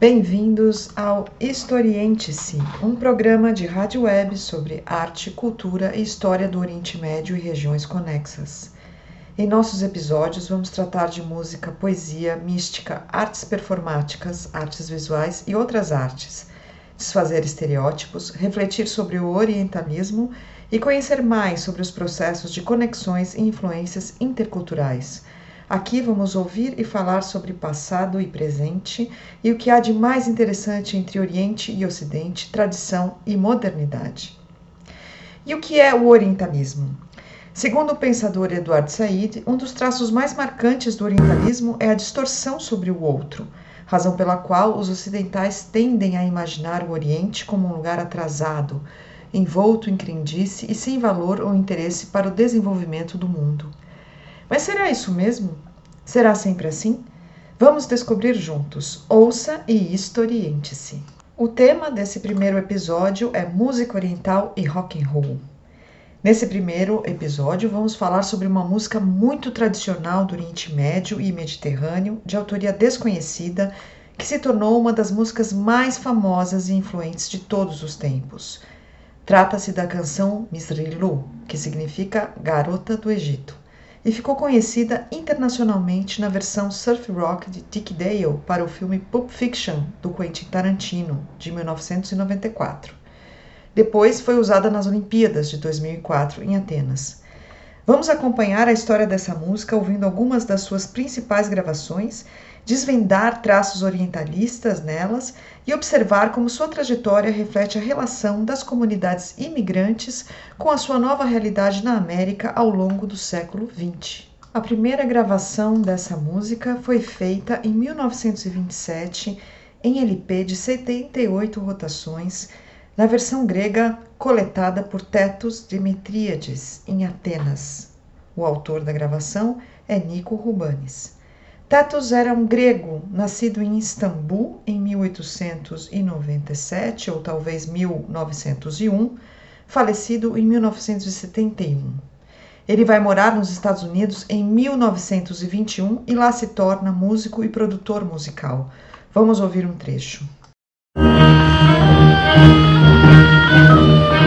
Bem-vindos ao Historiente-se, um programa de rádio web sobre arte, cultura e história do Oriente Médio e regiões conexas. Em nossos episódios, vamos tratar de música, poesia, mística, artes performáticas, artes visuais e outras artes, desfazer estereótipos, refletir sobre o orientalismo e conhecer mais sobre os processos de conexões e influências interculturais Aqui vamos ouvir e falar sobre passado e presente e o que há de mais interessante entre Oriente e Ocidente, tradição e modernidade. E o que é o orientalismo? Segundo o pensador Eduardo Said, um dos traços mais marcantes do orientalismo é a distorção sobre o outro, razão pela qual os ocidentais tendem a imaginar o Oriente como um lugar atrasado, envolto em crendice e sem valor ou interesse para o desenvolvimento do mundo. Mas será isso mesmo? Será sempre assim? Vamos descobrir juntos. Ouça e historiente-se. O tema desse primeiro episódio é música oriental e rock and roll. Nesse primeiro episódio, vamos falar sobre uma música muito tradicional do Oriente Médio e Mediterrâneo, de autoria desconhecida, que se tornou uma das músicas mais famosas e influentes de todos os tempos. Trata-se da canção Misrilu, que significa Garota do Egito e ficou conhecida internacionalmente na versão surf rock de Dick Dale para o filme Pulp Fiction do Quentin Tarantino, de 1994. Depois foi usada nas Olimpíadas de 2004 em Atenas. Vamos acompanhar a história dessa música ouvindo algumas das suas principais gravações desvendar traços orientalistas nelas e observar como sua trajetória reflete a relação das comunidades imigrantes com a sua nova realidade na América ao longo do século XX. A primeira gravação dessa música foi feita em 1927 em LP de 78 rotações, na versão grega coletada por Tetos Demetríades em Atenas. O autor da gravação é Nico Rubanes. Tatus era um grego, nascido em Istambul em 1897 ou talvez 1901, falecido em 1971. Ele vai morar nos Estados Unidos em 1921 e lá se torna músico e produtor musical. Vamos ouvir um trecho.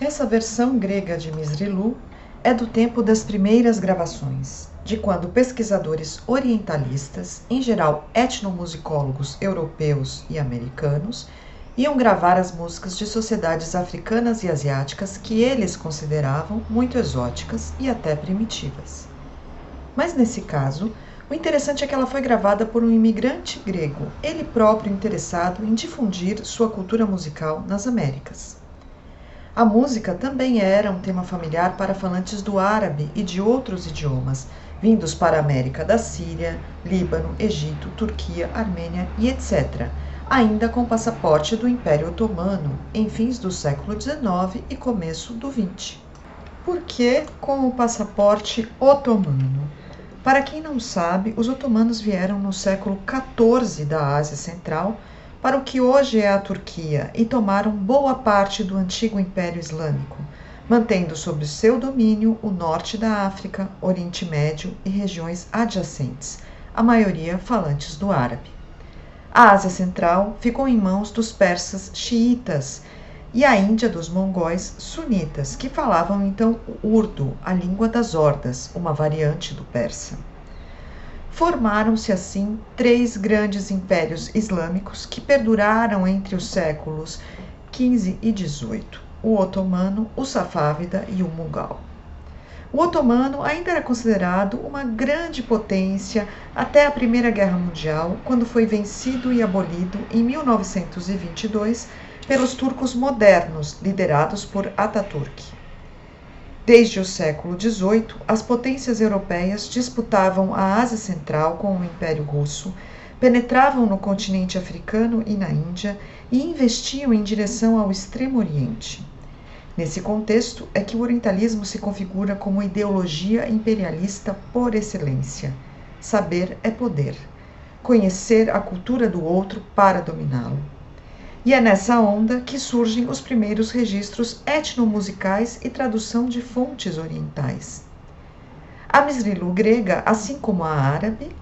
Essa versão grega de Misrilu é do tempo das primeiras gravações, de quando pesquisadores orientalistas, em geral etnomusicólogos europeus e americanos, iam gravar as músicas de sociedades africanas e asiáticas que eles consideravam muito exóticas e até primitivas. Mas nesse caso, o interessante é que ela foi gravada por um imigrante grego, ele próprio interessado em difundir sua cultura musical nas Américas. A música também era um tema familiar para falantes do árabe e de outros idiomas, vindos para a América da Síria, Líbano, Egito, Turquia, Armênia e etc., ainda com passaporte do Império Otomano, em fins do século XIX e começo do XX. Por que com o passaporte otomano? Para quem não sabe, os otomanos vieram no século XIV da Ásia Central para o que hoje é a Turquia e tomaram boa parte do antigo Império Islâmico, mantendo sob seu domínio o norte da África, Oriente Médio e regiões adjacentes, a maioria falantes do árabe. A Ásia Central ficou em mãos dos persas xiitas e a Índia dos mongóis sunitas, que falavam então o urdu, a língua das hordas, uma variante do persa. Formaram-se assim três grandes impérios islâmicos que perduraram entre os séculos XV e XVIII: o otomano, o safávida e o mughal. O otomano ainda era considerado uma grande potência até a Primeira Guerra Mundial, quando foi vencido e abolido em 1922 pelos turcos modernos, liderados por Ataturk. Desde o século XVIII, as potências europeias disputavam a Ásia Central com o Império Russo, penetravam no continente africano e na Índia e investiam em direção ao Extremo Oriente. Nesse contexto é que o orientalismo se configura como ideologia imperialista por excelência. Saber é poder. Conhecer a cultura do outro para dominá-lo. E é nessa onda que surgem os primeiros registros etnomusicais e tradução de fontes orientais. A misrilu grega, assim como a árabe,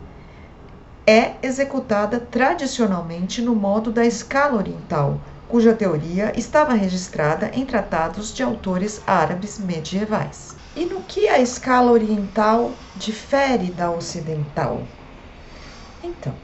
é executada tradicionalmente no modo da escala oriental, cuja teoria estava registrada em tratados de autores árabes medievais. E no que a escala oriental difere da ocidental? Então,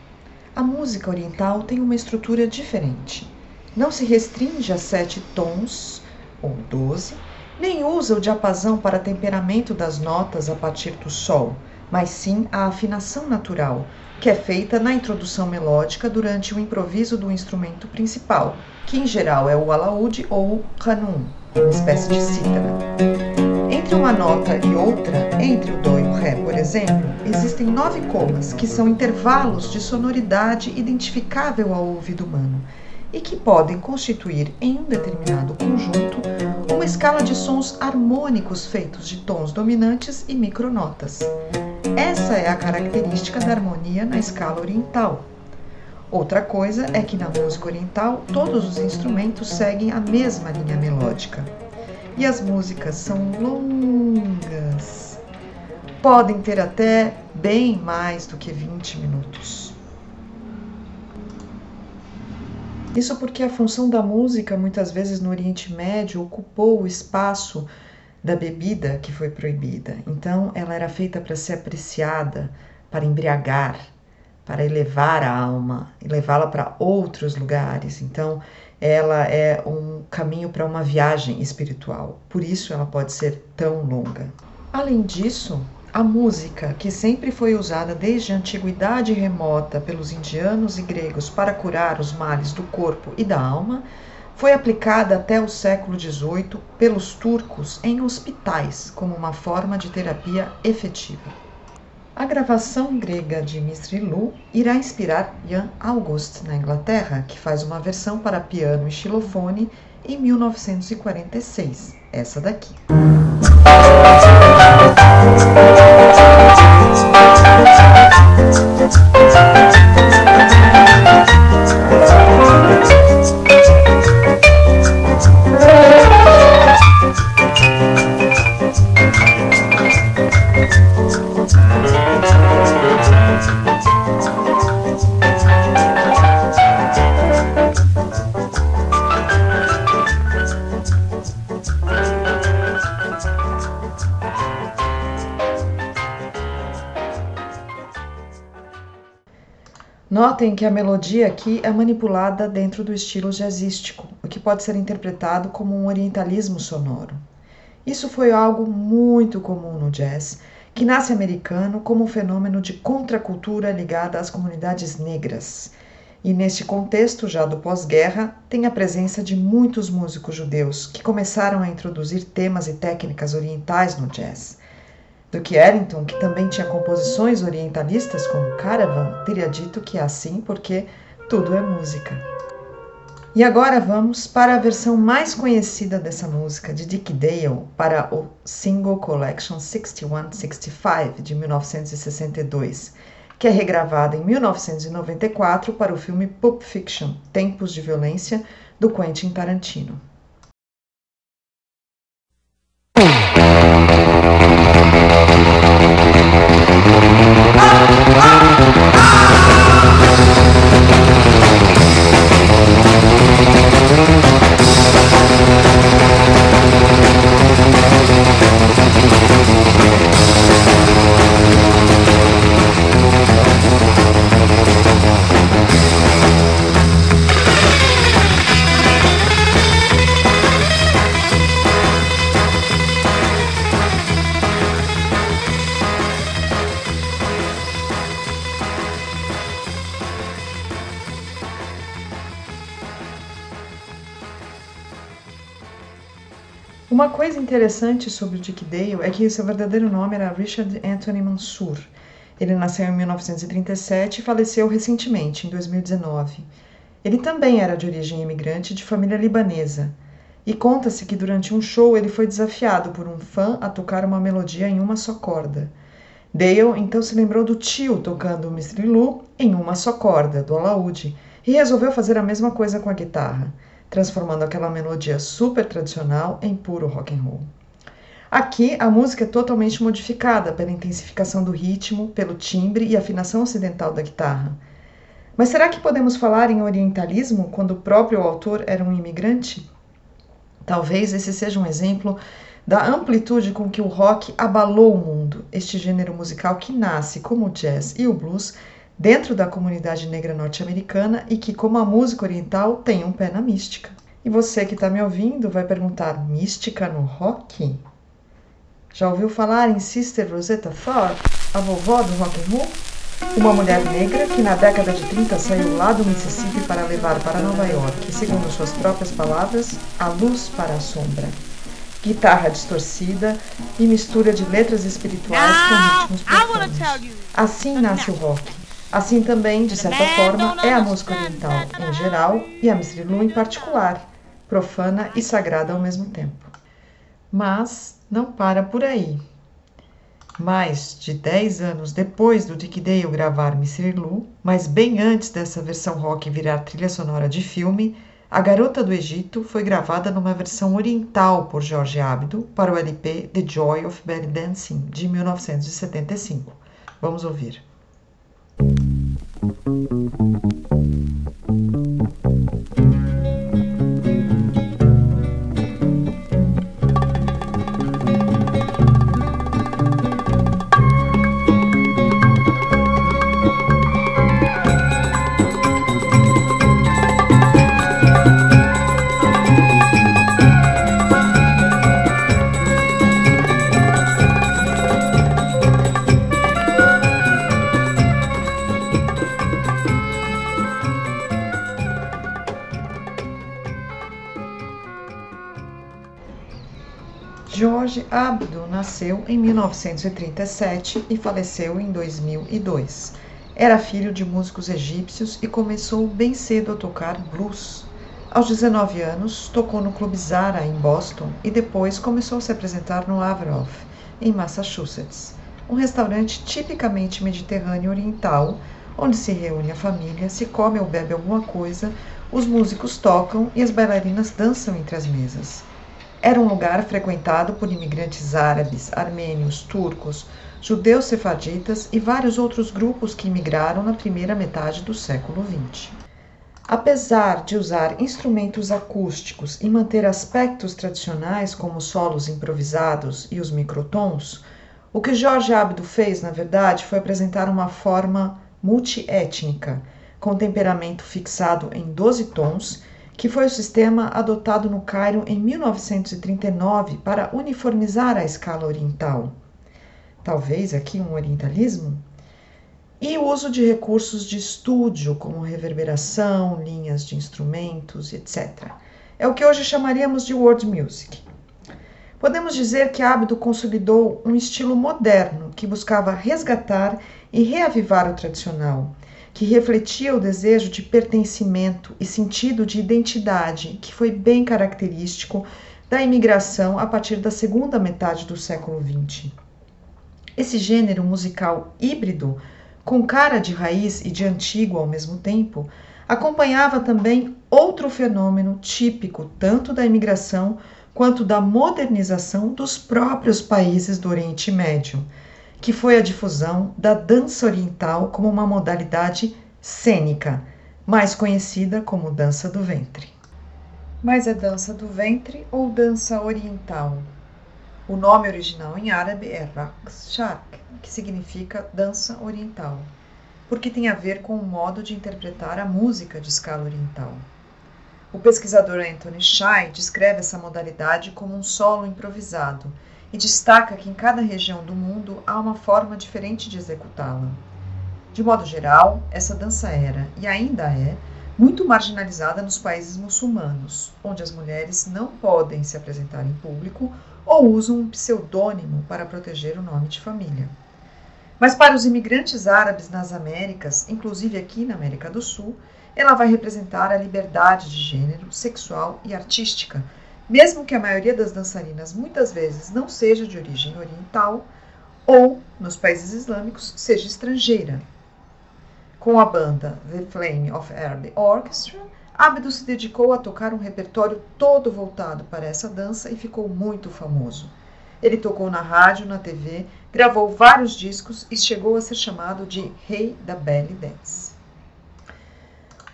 a música oriental tem uma estrutura diferente não se restringe a sete tons ou doze, nem usa o diapasão para temperamento das notas a partir do sol, mas sim a afinação natural, que é feita na introdução melódica durante o improviso do instrumento principal, que em geral é o alaúde ou o kanun, uma espécie de cítara. Entre uma nota e outra, entre o do e o ré, por exemplo, existem nove comas, que são intervalos de sonoridade identificável ao ouvido humano e que podem constituir em um determinado conjunto uma escala de sons harmônicos feitos de tons dominantes e micronotas. Essa é a característica da harmonia na escala oriental. Outra coisa é que na música oriental todos os instrumentos seguem a mesma linha melódica. E as músicas são longas. Podem ter até bem mais do que 20 minutos. Isso porque a função da música, muitas vezes no Oriente Médio, ocupou o espaço da bebida que foi proibida. Então, ela era feita para ser apreciada, para embriagar, para elevar a alma e levá-la para outros lugares. Então, ela é um caminho para uma viagem espiritual. Por isso, ela pode ser tão longa. Além disso, a música, que sempre foi usada desde a antiguidade remota pelos indianos e gregos para curar os males do corpo e da alma, foi aplicada até o século XVIII pelos turcos em hospitais como uma forma de terapia efetiva. A gravação grega de Lu irá inspirar Jan August na Inglaterra, que faz uma versão para piano e xilofone em 1946, essa daqui. Notem que a melodia aqui é manipulada dentro do estilo jazzístico, o que pode ser interpretado como um orientalismo sonoro. Isso foi algo muito comum no jazz, que nasce americano como um fenômeno de contracultura ligada às comunidades negras. E neste contexto, já do pós-guerra, tem a presença de muitos músicos judeus que começaram a introduzir temas e técnicas orientais no jazz. Duke Ellington, que também tinha composições orientalistas como Caravan, teria dito que é assim porque tudo é música. E agora vamos para a versão mais conhecida dessa música, de Dick Dale, para o Single Collection 6165 de 1962, que é regravada em 1994 para o filme Pulp Fiction Tempos de Violência, do Quentin Tarantino. Interessante sobre o Dick Dale é que seu verdadeiro nome era Richard Anthony Mansour. Ele nasceu em 1937 e faleceu recentemente, em 2019. Ele também era de origem imigrante de família libanesa. E conta-se que durante um show ele foi desafiado por um fã a tocar uma melodia em uma só corda. Dale então se lembrou do tio tocando o Mistrilu em uma só corda, do alaúde, e resolveu fazer a mesma coisa com a guitarra, transformando aquela melodia super tradicional em puro rock and roll. Aqui a música é totalmente modificada pela intensificação do ritmo, pelo timbre e afinação ocidental da guitarra. Mas será que podemos falar em orientalismo quando o próprio autor era um imigrante? Talvez esse seja um exemplo da amplitude com que o rock abalou o mundo, este gênero musical que nasce, como o jazz e o blues, dentro da comunidade negra norte-americana e que, como a música oriental, tem um pé na mística. E você que está me ouvindo vai perguntar: mística no rock? Já ouviu falar em Sister Rosetta Tharpe, a vovó do rock and roll? Uma mulher negra que na década de 30 saiu lá do Mississippi para levar para Nova York, segundo suas próprias palavras, a luz para a sombra. Guitarra distorcida e mistura de letras espirituais com ritmos profundos. Assim nasce o rock. Assim também, de certa forma, é a música oriental em geral e a Misrilu em particular, profana e sagrada ao mesmo tempo. Mas não para por aí. Mais de 10 anos depois do Dick Dale gravar Mr. Lu, mas bem antes dessa versão rock virar trilha sonora de filme, A Garota do Egito foi gravada numa versão oriental por Jorge Abdo para o LP The Joy of Belly Dancing, de 1975. Vamos ouvir. Thank you. Jorge Abdo nasceu em 1937 e faleceu em 2002. Era filho de músicos egípcios e começou bem cedo a tocar blues. Aos 19 anos, tocou no Clube Zara, em Boston, e depois começou a se apresentar no Averof, em Massachusetts, um restaurante tipicamente mediterrâneo oriental, onde se reúne a família, se come ou bebe alguma coisa, os músicos tocam e as bailarinas dançam entre as mesas. Era um lugar frequentado por imigrantes árabes, armênios, turcos, judeus sefaditas e vários outros grupos que imigraram na primeira metade do século XX. Apesar de usar instrumentos acústicos e manter aspectos tradicionais como solos improvisados e os microtons, o que Jorge Abdo fez, na verdade, foi apresentar uma forma multiétnica, com temperamento fixado em 12 tons que foi o sistema adotado no Cairo em 1939 para uniformizar a escala oriental. Talvez aqui um orientalismo? E o uso de recursos de estúdio, como reverberação, linhas de instrumentos, etc. É o que hoje chamaríamos de world music. Podemos dizer que Abdo consolidou um estilo moderno que buscava resgatar e reavivar o tradicional, que refletia o desejo de pertencimento e sentido de identidade, que foi bem característico da imigração a partir da segunda metade do século XX. Esse gênero musical híbrido, com cara de raiz e de antigo ao mesmo tempo, acompanhava também outro fenômeno típico tanto da imigração quanto da modernização dos próprios países do Oriente Médio que foi a difusão da dança oriental como uma modalidade cênica, mais conhecida como dança do ventre. Mas é dança do ventre ou dança oriental? O nome original em árabe é Raqs Sharq, que significa dança oriental, porque tem a ver com o modo de interpretar a música de escala oriental. O pesquisador Anthony Shai descreve essa modalidade como um solo improvisado e destaca que em cada região do mundo há uma forma diferente de executá-la. De modo geral, essa dança era, e ainda é, muito marginalizada nos países muçulmanos, onde as mulheres não podem se apresentar em público ou usam um pseudônimo para proteger o nome de família. Mas para os imigrantes árabes nas Américas, inclusive aqui na América do Sul, ela vai representar a liberdade de gênero, sexual e artística, mesmo que a maioria das dançarinas muitas vezes não seja de origem oriental ou, nos países islâmicos, seja estrangeira. Com a banda The Flame of Arab Orchestra, Abdo se dedicou a tocar um repertório todo voltado para essa dança e ficou muito famoso. Ele tocou na rádio, na TV, gravou vários discos e chegou a ser chamado de Rei da Belly Dance.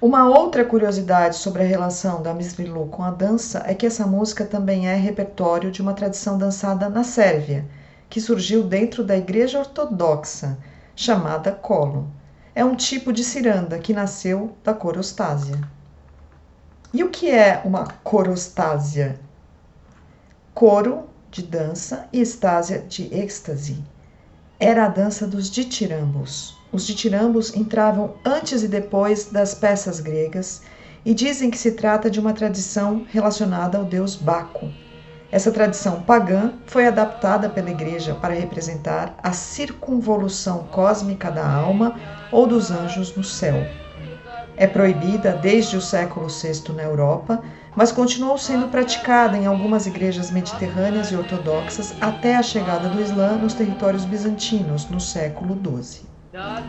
Uma outra curiosidade sobre a relação da Miss com a dança é que essa música também é repertório de uma tradição dançada na Sérvia, que surgiu dentro da Igreja Ortodoxa, chamada Kolo. É um tipo de ciranda que nasceu da corostásia. E o que é uma corostásia? Coro de dança e estásia de êxtase. Era a dança dos ditirambos. Os ditirambos entravam antes e depois das peças gregas e dizem que se trata de uma tradição relacionada ao deus Baco. Essa tradição pagã foi adaptada pela Igreja para representar a circunvolução cósmica da alma ou dos anjos no céu. É proibida desde o século VI na Europa, mas continuou sendo praticada em algumas igrejas mediterrâneas e ortodoxas até a chegada do Islã nos territórios bizantinos no século XII. da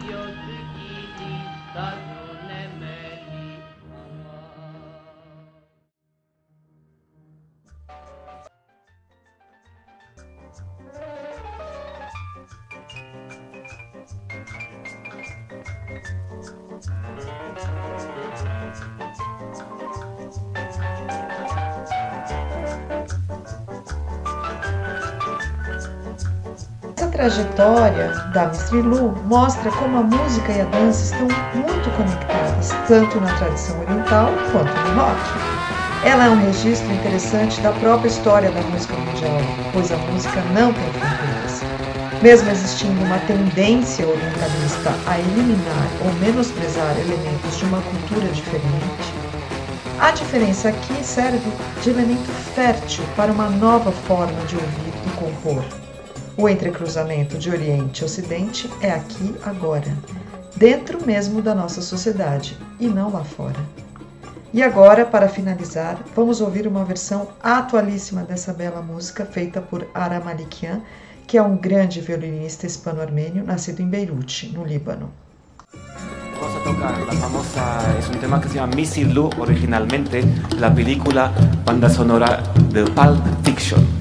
trajetória da Mistrilu mostra como a música e a dança estão muito conectadas, tanto na tradição oriental quanto no rock. Ela é um registro interessante da própria história da música mundial, pois a música não tem fronteiras. Mesmo existindo uma tendência orientalista a eliminar ou menosprezar elementos de uma cultura diferente, a diferença aqui serve de elemento fértil para uma nova forma de ouvir e compor. O entrecruzamento de Oriente e Ocidente é aqui agora, dentro mesmo da nossa sociedade e não lá fora. E agora, para finalizar, vamos ouvir uma versão atualíssima dessa bela música feita por Ara Malikian, que é um grande violinista hispano-armênio nascido em Beirute, no Líbano. Vamos tocar la famosa, tema que se llama Missy Lou originalmente, la película banda sonora de Pulp Fiction.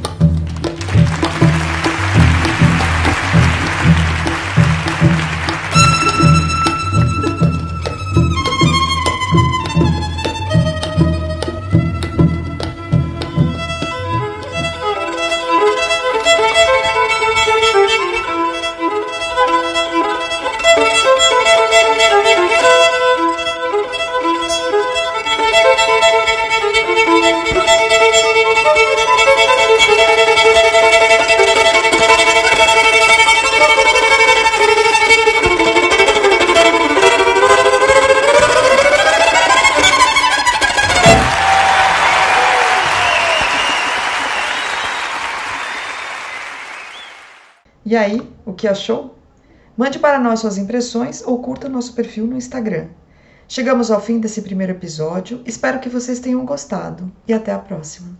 E aí, o que achou? Mande para nós suas impressões ou curta nosso perfil no Instagram. Chegamos ao fim desse primeiro episódio, espero que vocês tenham gostado e até a próxima.